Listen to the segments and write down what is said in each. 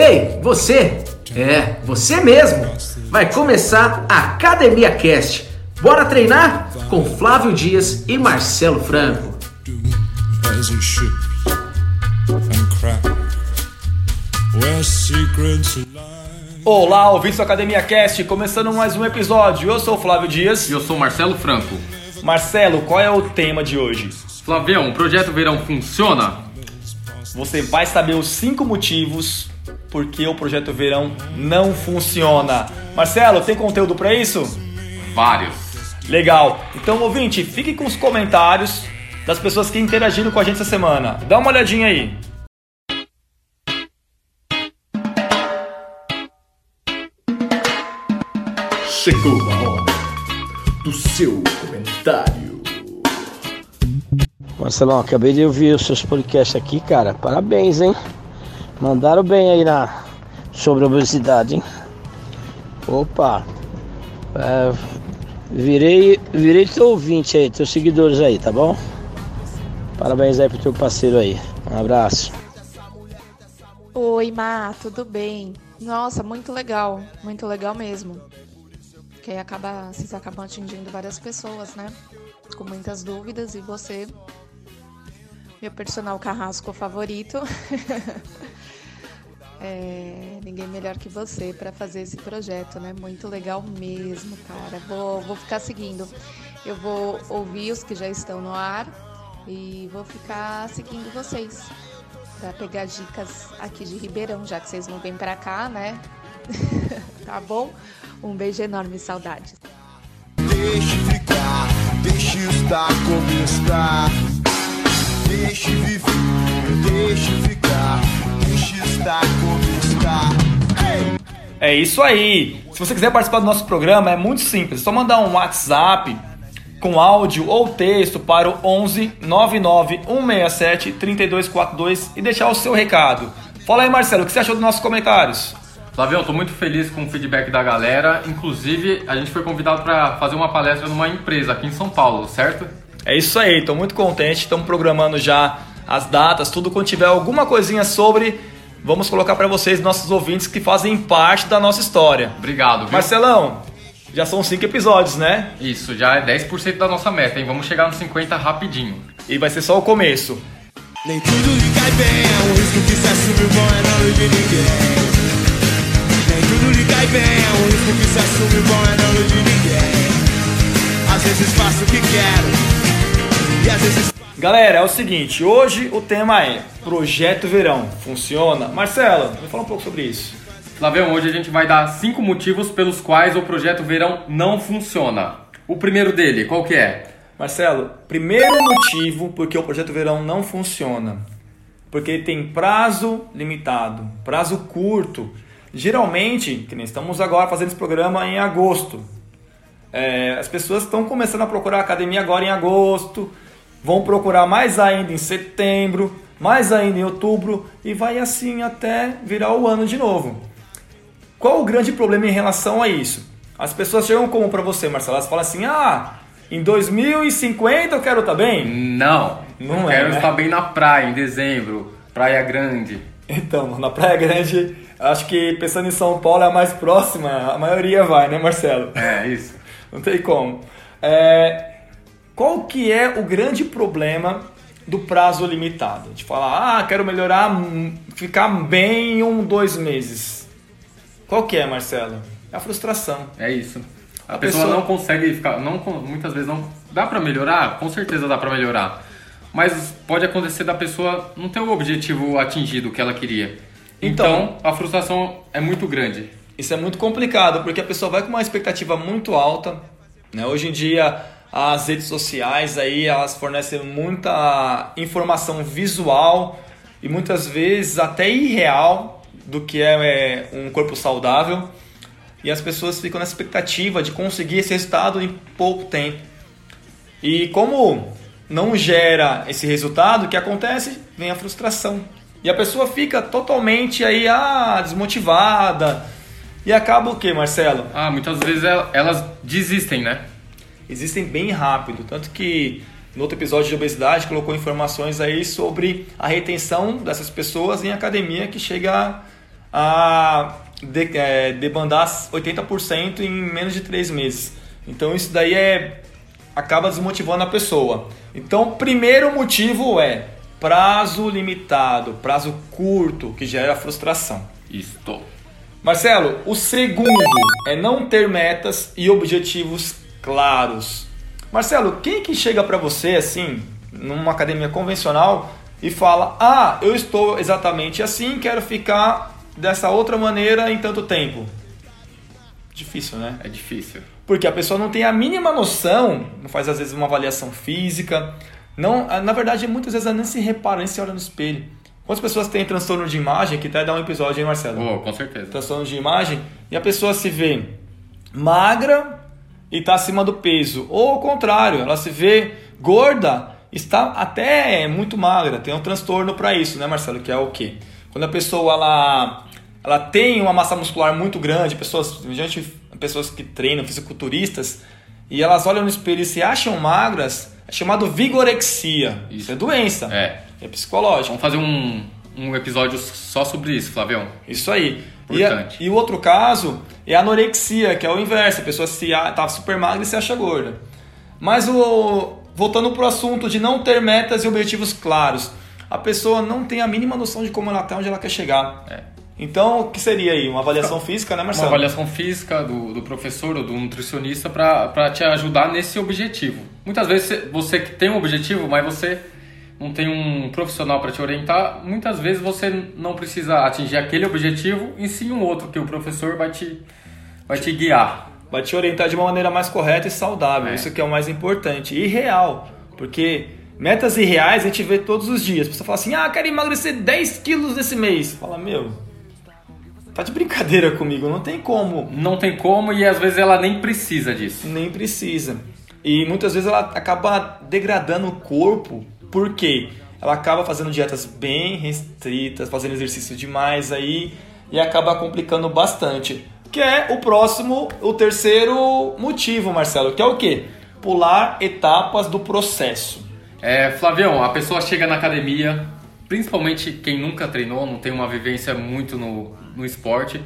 Ei, você! É, você mesmo! Vai começar a Academia Cast. Bora treinar? Com Flávio Dias e Marcelo Franco. Olá, ouvintes do Academia Cast, começando mais um episódio. Eu sou o Flávio Dias. E eu sou o Marcelo Franco. Marcelo, qual é o tema de hoje? Flavião, o projeto Verão funciona? Você vai saber os cinco motivos por que o projeto Verão não funciona. Marcelo, tem conteúdo para isso? Vários. Legal. Então, ouvinte, fique com os comentários das pessoas que interagiram com a gente essa semana. Dá uma olhadinha aí. Chegou a hora do seu comentário. Marcelão, acabei de ouvir os seus podcasts aqui, cara. Parabéns, hein? Mandaram bem aí na sobre obesidade, hein? Opa! É, virei, virei teu ouvinte aí, teus seguidores aí, tá bom? Parabéns aí pro teu parceiro aí. Um abraço. Oi, Má, tudo bem? Nossa, muito legal, muito legal mesmo. Que acaba, vocês acabam atingindo várias pessoas, né? Com muitas dúvidas e você, meu personal carrasco favorito. É, ninguém melhor que você para fazer esse projeto, né? Muito legal mesmo, cara. Vou, vou ficar seguindo. Eu vou ouvir os que já estão no ar e vou ficar seguindo vocês para pegar dicas aqui de Ribeirão, já que vocês não vêm para cá, né? tá bom? Um beijo enorme, saudades. Deixe ficar, deixe estar como está. Deixe viver, deixe ficar, Ei! É isso aí. Se você quiser participar do nosso programa, é muito simples. É só mandar um WhatsApp com áudio ou texto para o 11 99 167 3242 e deixar o seu recado. Fala aí, Marcelo, o que você achou dos nossos comentários? Flavião, tô muito feliz com o feedback da galera. Inclusive, a gente foi convidado para fazer uma palestra numa empresa aqui em São Paulo, certo? É isso aí, estou muito contente. Estamos programando já as datas, tudo. Quando tiver alguma coisinha sobre, vamos colocar para vocês, nossos ouvintes que fazem parte da nossa história. Obrigado, viu? Marcelão, já são cinco episódios, né? Isso, já é 10% da nossa meta, hein? Vamos chegar nos 50 rapidinho. E vai ser só o começo. Nem tudo lhe cai bem, é um risco que se assume bom é não de ninguém. Nem tudo lhe cai bem, é um risco que se assume bom é não de ninguém. Às vezes faço o que quero, e às vezes Galera, é o seguinte, hoje o tema é Projeto Verão. Funciona? Marcelo, me fala um pouco sobre isso. Flavião, hoje a gente vai dar cinco motivos pelos quais o projeto Verão não funciona. O primeiro dele, qual que é? Marcelo, primeiro motivo porque o Projeto Verão não funciona. Porque ele tem prazo limitado, prazo curto. Geralmente, que nem estamos agora fazendo esse programa em agosto. É, as pessoas estão começando a procurar academia agora em agosto, vão procurar mais ainda em setembro, mais ainda em outubro e vai assim até virar o ano de novo. Qual o grande problema em relação a isso? As pessoas chegam como para você, Marcelo? Elas falam assim: ah, em 2050 eu quero estar bem? Não. Não eu é, quero né? estar bem na praia, em dezembro. Praia Grande. Então, na Praia Grande, acho que pensando em São Paulo é a mais próxima, a maioria vai, né, Marcelo? É, isso. Não tem como. É, qual que é o grande problema do prazo limitado? De falar, ah, quero melhorar, hum, ficar bem em um, dois meses. Qual que é, Marcelo? É a frustração. É isso. A, A pessoa, pessoa- não consegue ficar, não, muitas vezes não dá pra melhorar, com certeza dá pra melhorar. Mas pode acontecer da pessoa não ter o objetivo atingido que ela queria. Então- Então, a frustração é muito grande. Isso é muito complicado, porque a pessoa vai com uma expectativa muito alta. Né? Hoje em dia, as redes sociais aí, elas fornecem muita informação visual e muitas vezes até irreal do que é, é, um corpo saudável. E as pessoas ficam nessa expectativa de conseguir esse resultado em pouco tempo. E como não gera esse resultado, o que acontece? Vem a frustração. E a pessoa fica totalmente aí ah, desmotivada. E acaba o que, Marcelo? Ah, muitas vezes el- elas desistem, né? Existem bem rápido. Tanto que no outro episódio de obesidade colocou informações aí sobre a retenção dessas pessoas em academia que chega a de, é, debandar 80% em menos de 3 meses. Então isso daí é acaba desmotivando a pessoa. Então, primeiro motivo é prazo limitado, prazo curto, que gera frustração. Isto. Marcelo, o segundo é não ter metas e objetivos claros. Marcelo, quem que chega para você assim, numa academia convencional e fala: "Ah, eu estou exatamente assim, quero ficar dessa outra maneira em tanto tempo"? Difícil, né? É difícil. Porque a pessoa não tem a mínima noção, não faz às vezes uma avaliação física, não, na verdade muitas vezes ela nem se repara, nem se olha no espelho. Quantas pessoas têm transtorno de imagem, que até dá um episódio, hein, Marcelo? Oh, com certeza. Transtorno de imagem, e a pessoa se vê magra e está acima do peso. Ou ao contrário, ela se vê gorda, está até muito magra. Tem um transtorno para isso, né, Marcelo? Que é o quê? Quando a pessoa ela, ela tem uma massa muscular muito grande, pessoas, gente, pessoas que treinam, fisiculturistas, e elas olham no espelho e se acham magras, é chamado vigorexia. Isso, Isso. é doença. É. É psicológico. Vamos fazer um, um episódio só sobre isso, Flavião. Isso aí. E, a- Importante. e o outro caso é a anorexia, que é o inverso. A pessoa se tá super magra e se acha gorda. Mas o, voltando pro assunto de não ter metas e objetivos claros. A pessoa não tem a mínima noção de como ela tá, onde ela quer chegar. É. Então, o que seria aí? Uma avaliação física, né, Uma Marcelo? avaliação física do, do professor ou do nutricionista para te ajudar nesse objetivo. Muitas vezes você- você que tem um objetivo, mas você não tem um profissional para te orientar, muitas vezes você não precisa atingir aquele objetivo, e sim um outro que o professor vai te, vai te guiar. Vai te orientar de uma maneira mais correta e saudável. É. Isso que é o mais importante. E real. Porque metas irreais a gente vê todos os dias. A pessoa fala assim, ah, quero emagrecer 10 quilos nesse mês. Fala, meu, tá de brincadeira comigo. Não tem como. Não tem como e às vezes ela nem precisa disso. Nem precisa. E muitas vezes ela acaba degradando o corpo. Por quê? Ela acaba fazendo dietas bem restritas, fazendo exercício demais aí e acaba complicando bastante. Que é o próximo, o terceiro motivo, Marcelo, que é o quê? Pular etapas do processo. É, Flavião, a pessoa chega na academia, principalmente quem nunca treinou, não tem uma vivência muito no, no esporte,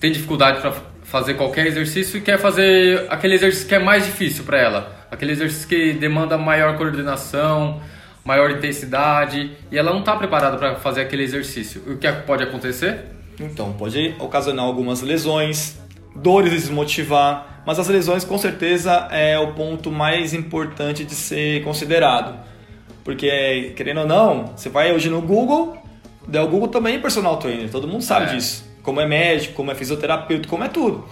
tem dificuldade para fazer qualquer exercício e quer fazer aquele exercício que é mais difícil para ela, aquele exercício que demanda maior coordenação, maior intensidade, e ela não está preparada para fazer aquele exercício. O que pode acontecer? Então, pode ocasionar algumas lesões, dores desmotivar, mas as lesões com certeza é o ponto mais importante de ser considerado. Porque, querendo ou não, você vai hoje no Google, o Google também é personal trainer, todo mundo sabe É. disso. Como é médico, como é fisioterapeuta, como é tudo.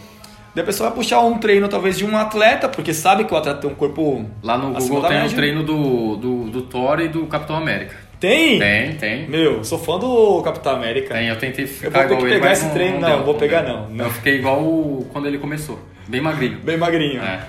Daí a pessoa vai puxar um treino talvez de um atleta, porque sabe que o atleta tem um corpo Lá no Google tem o média. treino do, do, do Thor e do Capitão América. Tem? Tem, tem. Meu, sou fã do Capitão América. Tem, eu tentei Eu ficar vou ter que ele, pegar mas esse treino. Não, deu, vou pegar não, não. Eu fiquei igual o- quando ele começou, bem magrinho. Bem magrinho. É.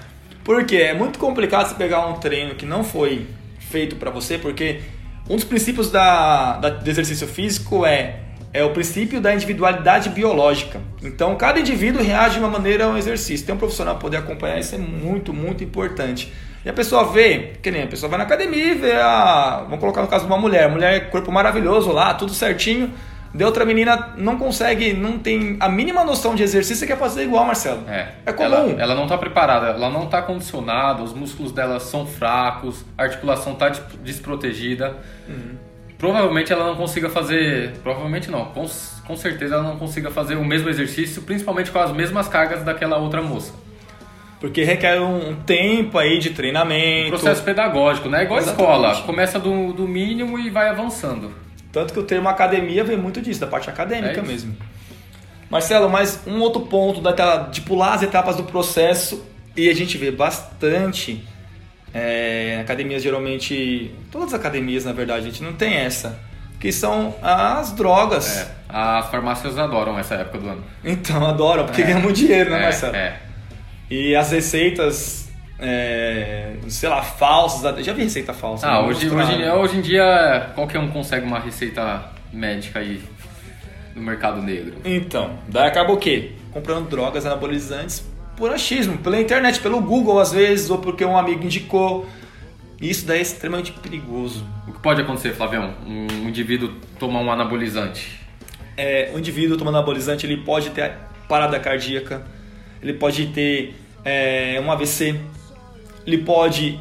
Porque é muito complicado você pegar um treino que não foi feito pra você, porque um dos princípios da, da- do exercício físico é, é o princípio da individualidade biológica. Então, cada indivíduo reage de uma maneira ao exercício. Ter um profissional poder acompanhar isso é muito, muito importante. E a pessoa vê, que nem a pessoa vai na academia e vê a. Vamos colocar no caso de uma mulher. Mulher, corpo maravilhoso lá, tudo certinho. De outra menina não consegue, não tem a mínima noção de exercício e quer fazer igual, Marcelo. É, É comum. Ela, ela não tá preparada, ela não tá condicionada, os músculos dela são fracos, a articulação tá des- desprotegida. Provavelmente ela não consiga fazer. Provavelmente não, com, com certeza ela não consiga fazer o mesmo exercício, principalmente com as mesmas cargas daquela outra moça. Porque requer um tempo aí de treinamento. Processo pedagógico, né? Igual a escola. Começa do, do mínimo e vai avançando. Tanto que o termo academia vem muito disso, da parte acadêmica É mesmo. Marcelo, mas um outro ponto daquela, de pular as etapas do processo, e a gente vê bastante é, academias geralmente. Todas as academias, na verdade, a gente não tem essa. Que são as drogas. É, as farmácias adoram essa época do ano. Então, adoram, porque É. ganham muito dinheiro, né, é, Marcelo? é. E as receitas, é, sei lá, falsas. Já vi receita falsa. Ah, né? hoje, hoje, hoje em dia qualquer um consegue uma receita médica aí no mercado negro. Então, daí acaba o quê? Comprando drogas anabolizantes por achismo, pela internet, pelo Google às vezes, ou porque um amigo indicou. Isso daí é extremamente perigoso. O que pode acontecer, Flavião? Um indivíduo tomar um anabolizante. é, o indivíduo tomando anabolizante ele pode ter parada cardíaca, ele pode ter é, um AVC, ele pode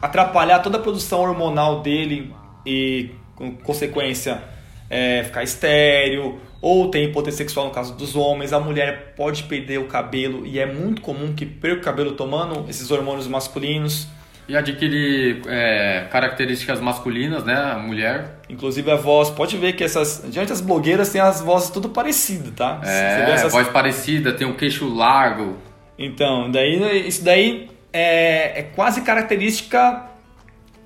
atrapalhar toda a produção hormonal dele e, com consequência, é, ficar estéreo ou ter impotência sexual no caso dos homens. A mulher pode perder o cabelo e é muito comum que perca o cabelo tomando esses hormônios masculinos. E adquire é, características masculinas, né? A mulher. Inclusive a voz, pode ver que essas. Diante das blogueiras tem as vozes tudo parecidas, tá? É, essas- voz parecida, tem um queixo largo. Então, daí isso daí é, é quase característica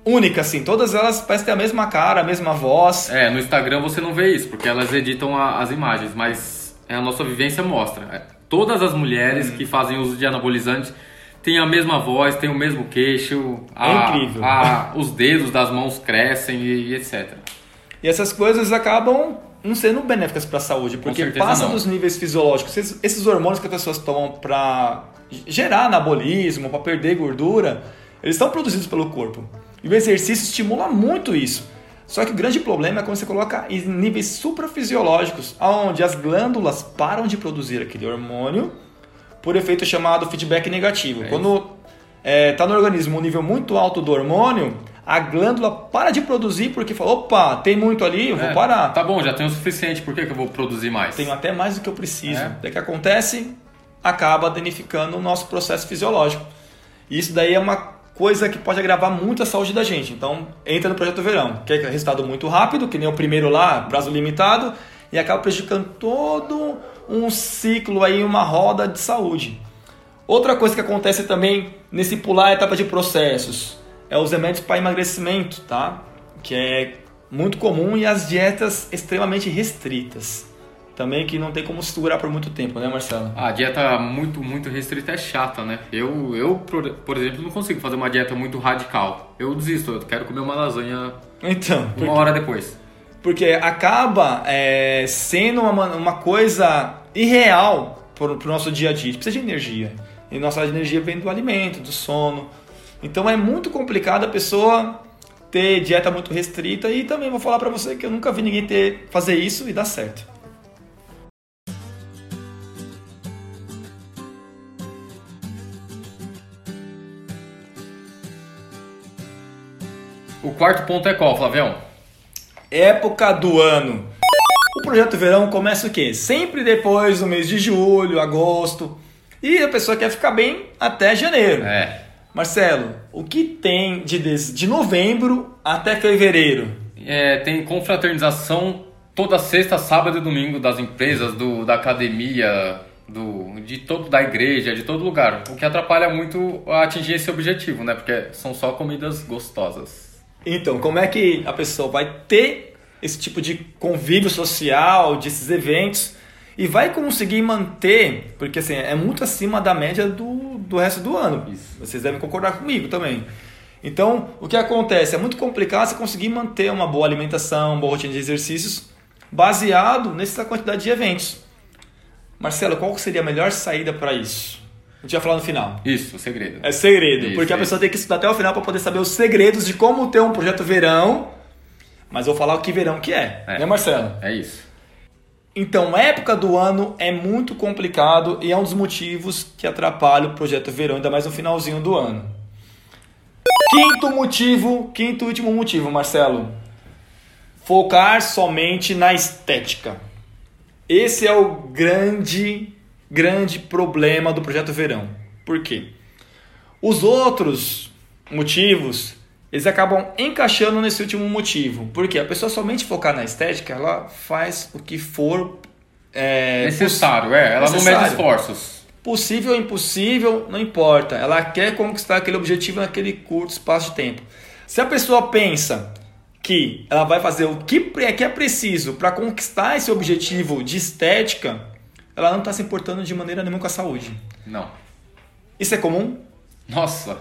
única, assim. Todas elas parecem ter a mesma cara, a mesma voz. É, no Instagram você não vê isso, porque elas editam a- as imagens, mas a nossa vivência mostra. É, todas as mulheres Hum. que fazem uso de anabolizantes têm a mesma voz, têm o mesmo queixo. É incrível. a- os dedos das mãos crescem e, e etc. E essas coisas acabam não sendo benéficas para a saúde, porque passa dos níveis fisiológicos. Esses, esses hormônios que as pessoas tomam para gerar anabolismo, para perder gordura, eles são produzidos pelo corpo. E o exercício estimula muito isso. Só que o grande problema é quando você coloca em níveis suprafisiológicos, onde as glândulas param de produzir aquele hormônio por efeito chamado feedback negativo. É Quando está no organismo um nível muito alto do hormônio, a glândula para de produzir porque fala, opa, tem muito ali, eu vou É, parar. Tá bom, já tenho o suficiente, por que, que eu vou produzir mais? Tenho até mais do que eu preciso. É. Daí que acontece, acaba danificando o nosso processo fisiológico. E isso daí é uma coisa que pode agravar muito a saúde da gente. Então, entra no projeto verão, que é resultado muito rápido, que nem o primeiro lá, prazo limitado, e acaba prejudicando todo um ciclo aí, uma roda de saúde. Outra coisa que acontece também nesse pular a etapa de processos é os remédios para emagrecimento, tá? Que é muito comum e as dietas extremamente restritas. Também que não tem como segurar por muito tempo, né, Marcelo? A dieta muito, muito restrita é chata, né? Eu, eu por, exemplo, não consigo fazer uma dieta muito radical. Eu desisto, eu quero comer uma lasanha Então, uma porque, hora depois. porque acaba é, sendo uma, uma coisa irreal para o nosso dia a dia. A gente precisa de energia. E nossa energia vem do alimento, do sono. Então é muito complicado a pessoa ter dieta muito restrita e também vou falar para você que eu nunca vi ninguém ter fazer isso e dar certo. O quarto ponto é qual, Flavião? Época do ano. O projeto verão começa o quê? Sempre depois do mês de julho, agosto. E a pessoa quer ficar bem até janeiro. É. Marcelo, o que tem de, de novembro até fevereiro? É, tem confraternização toda sexta, sábado e domingo das empresas, do, da academia, do, de todo da igreja, de todo lugar. O que atrapalha muito a atingir esse objetivo, né? Porque são só comidas gostosas. Então, como é que a pessoa vai ter esse tipo de convívio social, desses eventos, e vai conseguir manter, porque assim, é muito acima da média do, do resto do ano. Isso. Vocês devem concordar comigo também. Então, o que acontece? É muito complicado você conseguir manter uma boa alimentação, uma boa rotina de exercícios, baseado nessa quantidade de eventos. Marcelo, qual seria a melhor saída para isso? A gente vai falar no final. Isso, o segredo. É segredo, Isso, porque a isso. pessoa tem que estudar até o final para poder saber os segredos de como ter um projeto verão. Mas eu vou falar o que verão que é, É. né, Marcelo? É isso. Então, a época do ano é muito complicado e é um dos motivos que atrapalha o projeto verão, ainda mais no finalzinho do ano. Quinto motivo, quinto e último motivo, Marcelo. Focar somente na estética. Esse é o grande, grande problema do projeto verão. Por quê? Os outros motivos, eles acabam encaixando nesse último motivo. Porque a pessoa somente focar na estética, ela faz o que for é, Necessário, é. Ela não necessário. mede esforços. Possível ou impossível, não importa. Ela quer conquistar aquele objetivo naquele curto espaço de tempo. Se a pessoa pensa que ela vai fazer o que é, que é preciso para conquistar esse objetivo de estética, ela não está se importando de maneira nenhuma com a saúde. Não. Isso é comum? Nossa.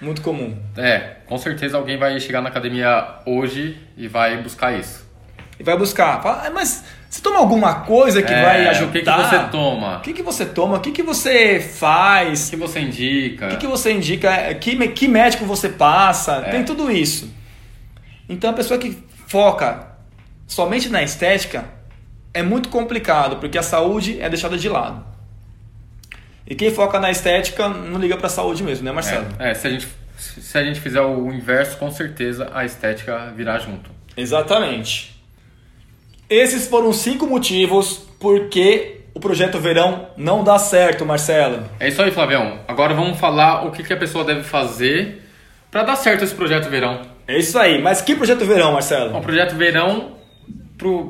Muito comum. É, com certeza alguém vai chegar na academia hoje e vai buscar isso. E vai buscar. Fala, "Ah, mas você toma alguma coisa que É, vai o ajudar? que que você toma? O que, que você toma? O que, que você faz? O que você indica? O que, que você indica? Que, me- que médico você passa? É. Tem tudo isso. Então a pessoa que foca somente na estética, é muito complicado, porque a saúde é deixada de lado. E quem foca na estética não liga pra saúde mesmo, né, Marcelo? É, é, se, a gente, se a gente fizer o inverso, com certeza a estética virá junto. Exatamente. Esses foram cinco motivos por que o projeto verão não dá certo, Marcelo. É isso aí, Flavião. Agora vamos falar o que, que a pessoa deve fazer para dar certo esse projeto verão. É isso aí. Mas que projeto verão, Marcelo? Um projeto verão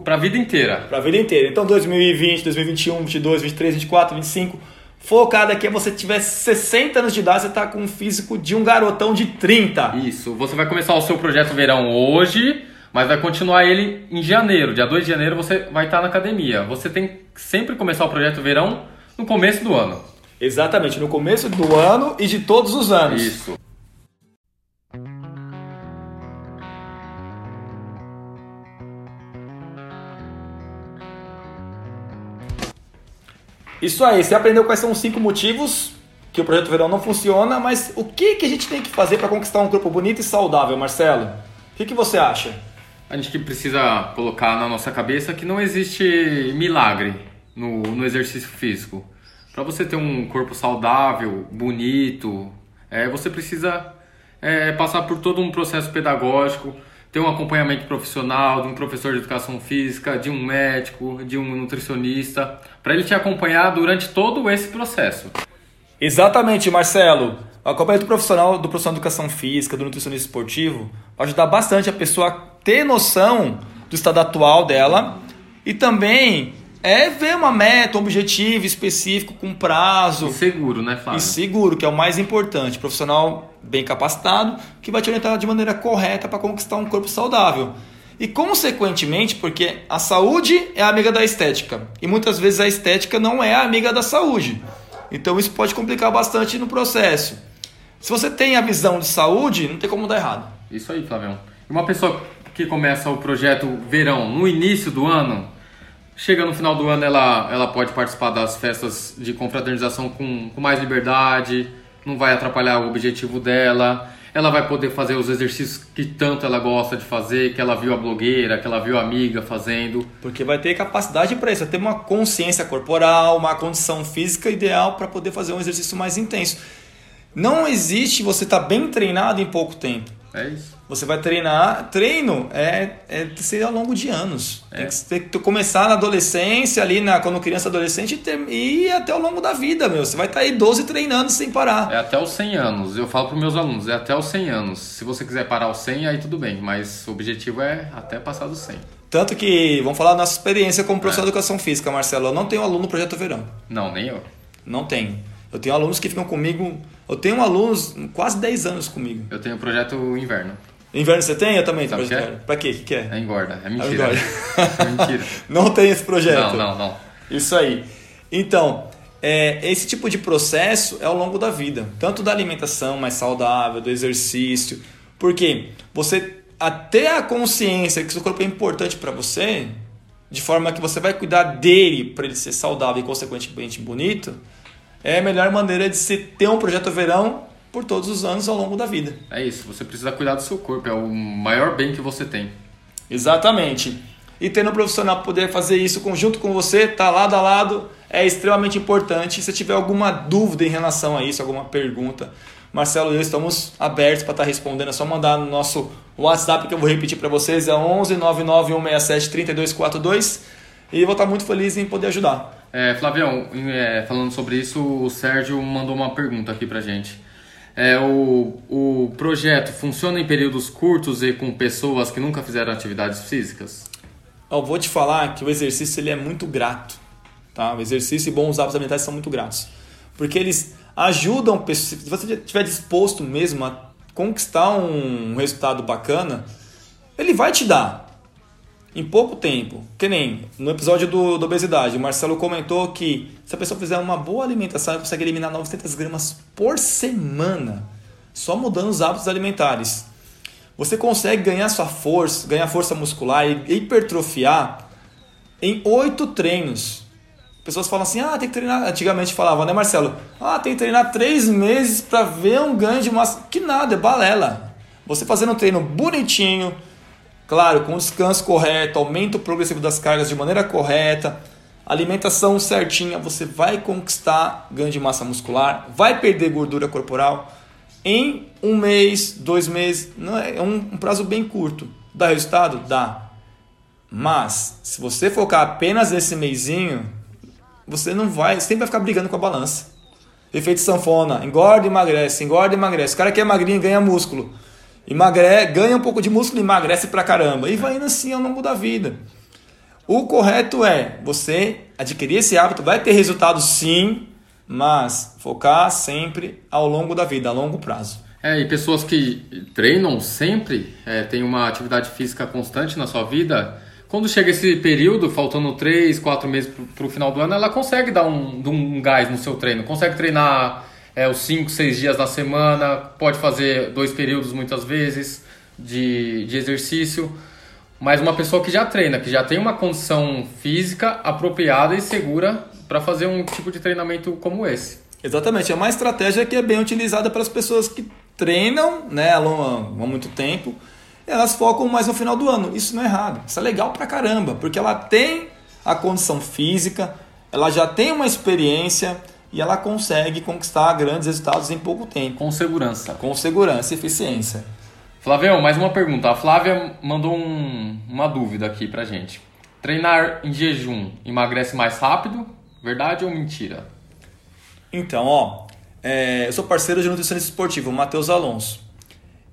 para a vida inteira. Para a vida inteira. Então 2020, 2021, 22, 23, 24, 25. Focado aqui é você tiver 60 anos de idade, você tá com um físico de um garotão de 30. Isso. Você vai começar o seu projeto verão hoje, mas vai continuar ele em janeiro. Dia 2 de janeiro você vai estar na academia. Você tem que sempre começar o projeto verão no começo do ano. Exatamente, no começo do ano e de todos os anos. Isso. Isso aí, você aprendeu quais são os cinco motivos que o projeto verão não funciona, mas o que, que a gente tem que fazer para conquistar um corpo bonito e saudável, Marcelo? O que, que você acha? A gente precisa colocar na nossa cabeça que não existe milagre no, no exercício físico. Para você ter um corpo saudável, bonito, é, você precisa é, passar por todo um processo pedagógico, ter um acompanhamento profissional de um professor de educação física, de um médico, de um nutricionista, para ele te acompanhar durante todo esse processo. Exatamente, Marcelo. O acompanhamento profissional do profissional de educação física, do nutricionista esportivo, vai ajudar bastante a pessoa a ter noção do estado atual dela e também é ver uma meta, um objetivo específico com prazo. E seguro, né, Flávio? E seguro, que é o mais importante. Profissional bem capacitado, que vai te orientar de maneira correta para conquistar um corpo saudável. E consequentemente, porque a saúde é amiga da estética. E muitas vezes a estética não é amiga da saúde. Então isso pode complicar bastante no processo. Se você tem a visão de saúde, não tem como dar errado. Isso aí, Flavião. Uma pessoa que começa o projeto verão no início do ano, chega no final do ano, ela, ela pode participar das festas de confraternização com, com mais liberdade, não vai atrapalhar o objetivo dela, ela vai poder fazer os exercícios que tanto ela gosta de fazer, que ela viu a blogueira, que ela viu a amiga fazendo. Porque vai ter capacidade para isso, vai ter uma consciência corporal, uma condição física ideal para poder fazer um exercício mais intenso. Não existe você estar tá bem treinado em pouco tempo. É isso. Você vai treinar. Treino é, é ser ao longo de anos. É. Tem, que, tem, que, começar na adolescência, ali na, quando criança adolescente, e, ter, e ir até ao longo da vida, meu. Você vai estar tá aí 12 treinando sem parar. É até os 100 anos. Eu falo para meus alunos, é até os 100 anos. Se você quiser parar aos 100, aí tudo bem. Mas o objetivo é até passar dos 100. Tanto que, vamos falar da nossa experiência como professor é. de educação física, Marcelo. Eu não tenho aluno no Projeto Verão. Não, nem eu. Não tenho. Eu tenho alunos que ficam comigo. Eu tenho alunos quase 10 anos comigo. Eu tenho o projeto Inverno. Inverno você tem? Eu também tenho projeto. É? Pra quê? O que, que é? É engorda. É mentira. É, engorda. é mentira. não tem esse projeto. Não, não, não. Isso aí. Então, é, esse tipo de processo é ao longo da vida. Tanto da alimentação mais saudável, do exercício. Porque você até a consciência que seu corpo é importante para você, de forma que você vai cuidar dele para ele ser saudável e consequentemente bonito, é a melhor maneira de se ter um projeto verão por todos os anos ao longo da vida. É isso, você precisa cuidar do seu corpo, é o maior bem que você tem. Exatamente. E tendo um profissional poder fazer isso conjunto com você, tá lado a lado, é extremamente importante. Se tiver alguma dúvida em relação a isso, alguma pergunta, Marcelo e eu estamos abertos para estar tá respondendo. É só mandar no nosso WhatsApp que eu vou repetir para vocês, é 11 99167 3242 e vou estar tá muito feliz em poder ajudar. É, Flavião, é, falando sobre isso, o Sérgio mandou uma pergunta aqui para gente. É, o, o projeto funciona em períodos curtos e com pessoas que nunca fizeram atividades físicas? Eu vou te falar que o exercício ele é muito grato. Tá? O exercício e bons hábitos alimentares são muito gratos. Porque eles ajudam pessoas. Se você estiver disposto mesmo a conquistar um resultado bacana, ele vai te dar em pouco tempo. Que nem no episódio do, do obesidade, o Marcelo comentou que se a pessoa fizer uma boa alimentação, ela consegue eliminar 900 gramas por semana, só mudando os hábitos alimentares. Você consegue ganhar sua força, ganhar força muscular e hipertrofiar em oito treinos. Pessoas falam assim, ah, tem que treinar. Antigamente falavam, né, Marcelo? Ah, tem que treinar três meses para ver um ganho de massa. Que nada, é balela. Você fazendo um treino bonitinho, Claro, com descanso correto, aumento progressivo das cargas de maneira correta, alimentação certinha, você vai conquistar ganho de massa muscular, vai perder gordura corporal em um mês, dois meses, não é, é um, um prazo bem curto. Dá resultado? Dá. Mas, se você focar apenas nesse mêsinho, você não vai, sempre vai ficar brigando com a balança. Efeito sanfona, engorda e emagrece, engorda e emagrece. O cara que é magrinho ganha músculo. Emagre, ganha um pouco de músculo e emagrece pra caramba. E vai indo assim ao longo da vida. O correto é você adquirir esse hábito, vai ter resultado sim, mas focar sempre ao longo da vida, a longo prazo. É, e pessoas que treinam sempre, é, têm uma atividade física constante na sua vida, quando chega esse período, faltando 3, 4 meses para o final do ano, ela consegue dar um, um gás no seu treino, consegue treinar é, os 5, 6 dias na semana, pode fazer dois períodos muitas vezes de, de exercício. Mas uma pessoa que já treina, que já tem uma condição física apropriada e segura para fazer um tipo de treinamento como esse. Exatamente, é uma estratégia que é bem utilizada para as pessoas que treinam né, há muito tempo, elas focam mais no final do ano. Isso não é errado, isso é legal pra caramba, porque ela tem a condição física, ela já tem uma experiência e ela consegue conquistar grandes resultados em pouco tempo. Com segurança. Com segurança e eficiência. Flavião, mais uma pergunta. A Flávia mandou um, uma dúvida aqui pra gente. Treinar em jejum emagrece mais rápido? Verdade ou mentira? Então, ó, é, eu sou parceiro de nutricionista esportivo, o Matheus Alonso.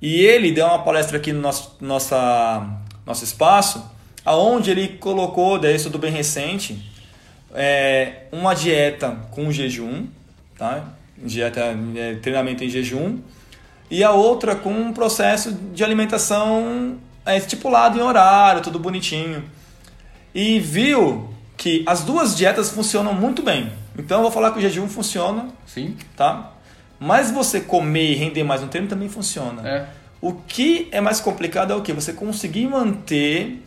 E ele deu uma palestra aqui no nosso, nossa, nosso espaço, aonde ele colocou, daí isso do bem recente, é, uma dieta com jejum, tá? dieta, é, treinamento em jejum, e a outra com um processo de alimentação é, estipulado em horário, tudo bonitinho. E viu que as duas dietas funcionam muito bem. Então eu vou falar que o jejum funciona. Sim. Tá? Mas você comer e render mais no treino também funciona. É. O que é mais complicado é o que? Você conseguir manter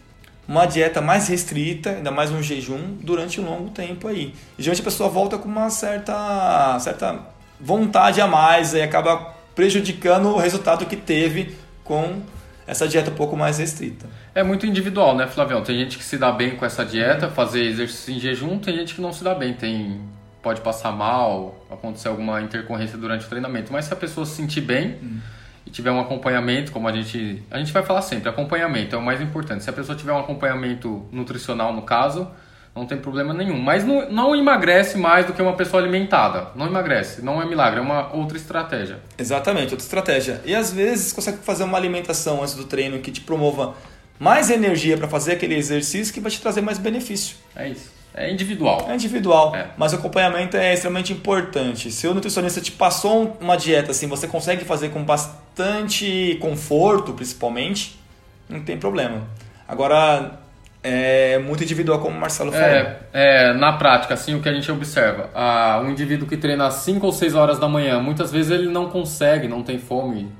uma dieta mais restrita, ainda mais um jejum, durante um longo tempo aí. E geralmente a pessoa volta com uma certa, certa vontade a mais e acaba prejudicando o resultado que teve com essa dieta um pouco mais restrita. É muito individual, né, Flavião? Tem gente que se dá bem com essa dieta, fazer exercício em jejum, tem gente que não se dá bem, tem pode passar mal, acontecer alguma intercorrência durante o treinamento. Mas se a pessoa se sentir bem hum. E tiver um acompanhamento, como a gente a gente vai falar sempre, acompanhamento é o mais importante. Se a pessoa tiver um acompanhamento nutricional no caso, não tem problema nenhum. Mas não, não emagrece mais do que uma pessoa alimentada. Não emagrece, não é milagre, é uma outra estratégia. Exatamente, outra estratégia. E às vezes consegue fazer uma alimentação antes do treino que te promova mais energia para fazer aquele exercício que vai te trazer mais benefício. É isso. É individual. É individual, É. mas o acompanhamento é extremamente importante. Se o nutricionista te passou uma dieta assim, você consegue fazer com bastante conforto, principalmente, não tem problema. Agora, é muito individual, como o Marcelo falou. É, é, na prática, assim, o que a gente observa, ah, um indivíduo que treina às 5 ou 6 horas da manhã, muitas vezes ele não consegue, não tem fome,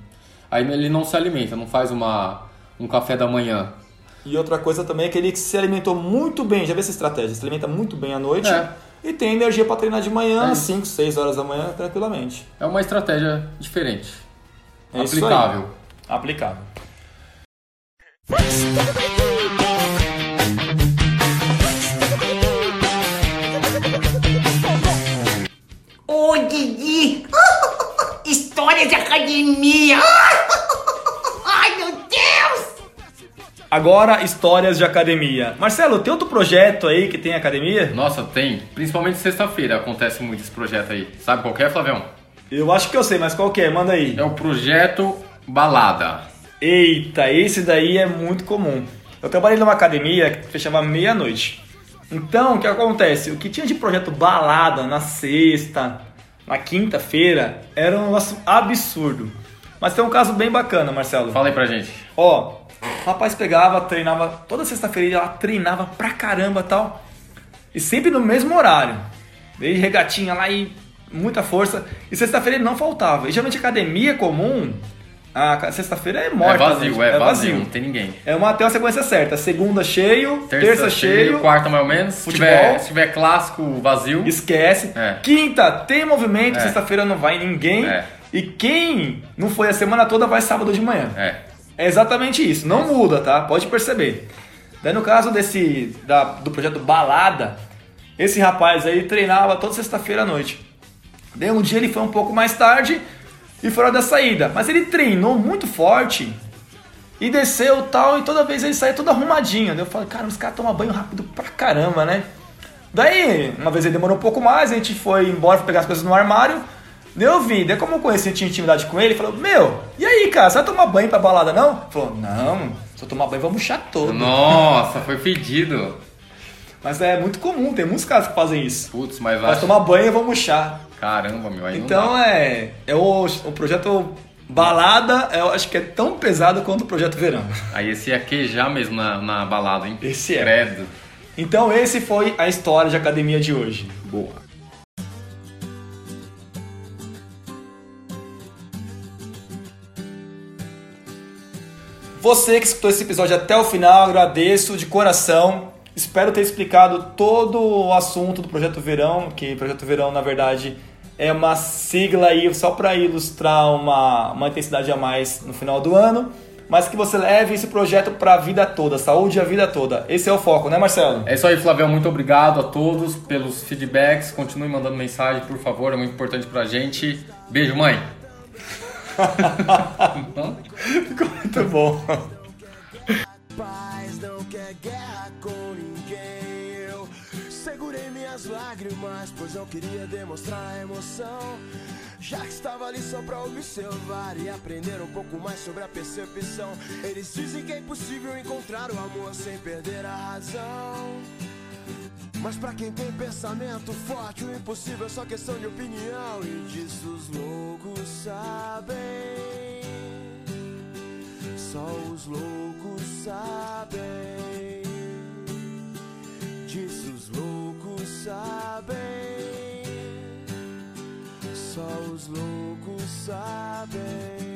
aí ele não se alimenta, não faz uma, um café da manhã. E outra coisa também é que ele se alimentou muito bem, já vê essa estratégia, se alimenta muito bem à noite É. e tem energia para treinar de manhã, É às isso. 5, 6 horas da manhã, tranquilamente. É uma estratégia diferente, É isso aí. aplicável. Aplicável. Agora, histórias de academia. Marcelo, tem outro projeto aí que tem academia? Nossa, tem, principalmente sexta-feira acontece muito esse projeto aí. Sabe qual que é, Flavião? Eu acho que eu sei, mas qual que é? Manda aí. É o projeto Balada. Eita, esse daí é muito comum. Eu trabalhei numa academia que fechava meia-noite. Então, o que acontece? O que tinha de projeto balada na sexta, na quinta-feira, era um negócio absurdo. Mas tem um caso bem bacana, Marcelo. Fala aí pra gente. Ó, o rapaz pegava, treinava toda sexta-feira, lá treinava pra caramba tal. E sempre no mesmo horário. Veio regatinha lá e muita força. E sexta-feira ele não faltava. E geralmente academia comum, a sexta-feira é morta. é vazio, né? é, vazio, não tem ninguém. É uma, tem uma sequência certa. Segunda cheio, terça, cheio, quarta mais ou menos. Se futebol. tiver, se tiver clássico, vazio. esquece. É. Quinta tem movimento, É. sexta-feira não vai ninguém. É. E quem não foi a semana toda vai sábado de manhã. É. É exatamente isso, não muda, tá? Pode perceber. Daí no caso desse da- do projeto Balada, esse rapaz aí treinava toda sexta-feira à noite. Daí um dia ele foi um pouco mais tarde e foi da saída, mas ele treinou muito forte e desceu tal, e toda vez ele saía todo arrumadinho. Daí eu falei, cara, os caras tomam banho rápido pra caramba, né? Daí, uma vez ele demorou um pouco mais, a gente foi embora pra pegar as coisas no armário. Daí eu vi, daí como eu conheci, tinha intimidade com ele, ele falou, meu, e aí, cara, você vai tomar banho pra balada, não? Falou, não, se eu tomar banho, vou murchar todo. Nossa, foi fedido. Mas é muito comum, tem muitos caras que fazem isso. Putz, mas Vai acho... tomar banho, eu vou murchar. Caramba, meu, aí Então é, é o, o projeto Balada, eu acho que é tão pesado quanto o projeto Verão. Aí esse ia queijar mesmo na, na balada, hein? Esse é. Credo. Então esse foi a história de academia de hoje. Boa. Você que escutou esse episódio até o final, agradeço de coração. Espero ter explicado todo o assunto do Projeto Verão, que Projeto Verão, na verdade, é uma sigla aí só para ilustrar uma, uma intensidade a mais no final do ano, mas que você leve esse projeto para a vida toda, saúde a vida toda. Esse é o foco, né, Marcelo? É isso aí, Flavião. Muito obrigado a todos pelos feedbacks. Continue mandando mensagem, por favor. É muito importante pra gente. Beijo, mãe. Ficou muito bom. paz não quer guerra com ninguém. Eu segurei minhas lágrimas, pois não queria demonstrar a emoção. Já que estava ali só pra observar e aprender um pouco mais sobre a percepção. Eles dizem que é impossível encontrar o amor sem perder a razão. Mas pra quem tem pensamento forte, o impossível é só questão de opinião. E disso os loucos sabem. Só os loucos sabem. Disso os loucos sabem. Só os loucos sabem.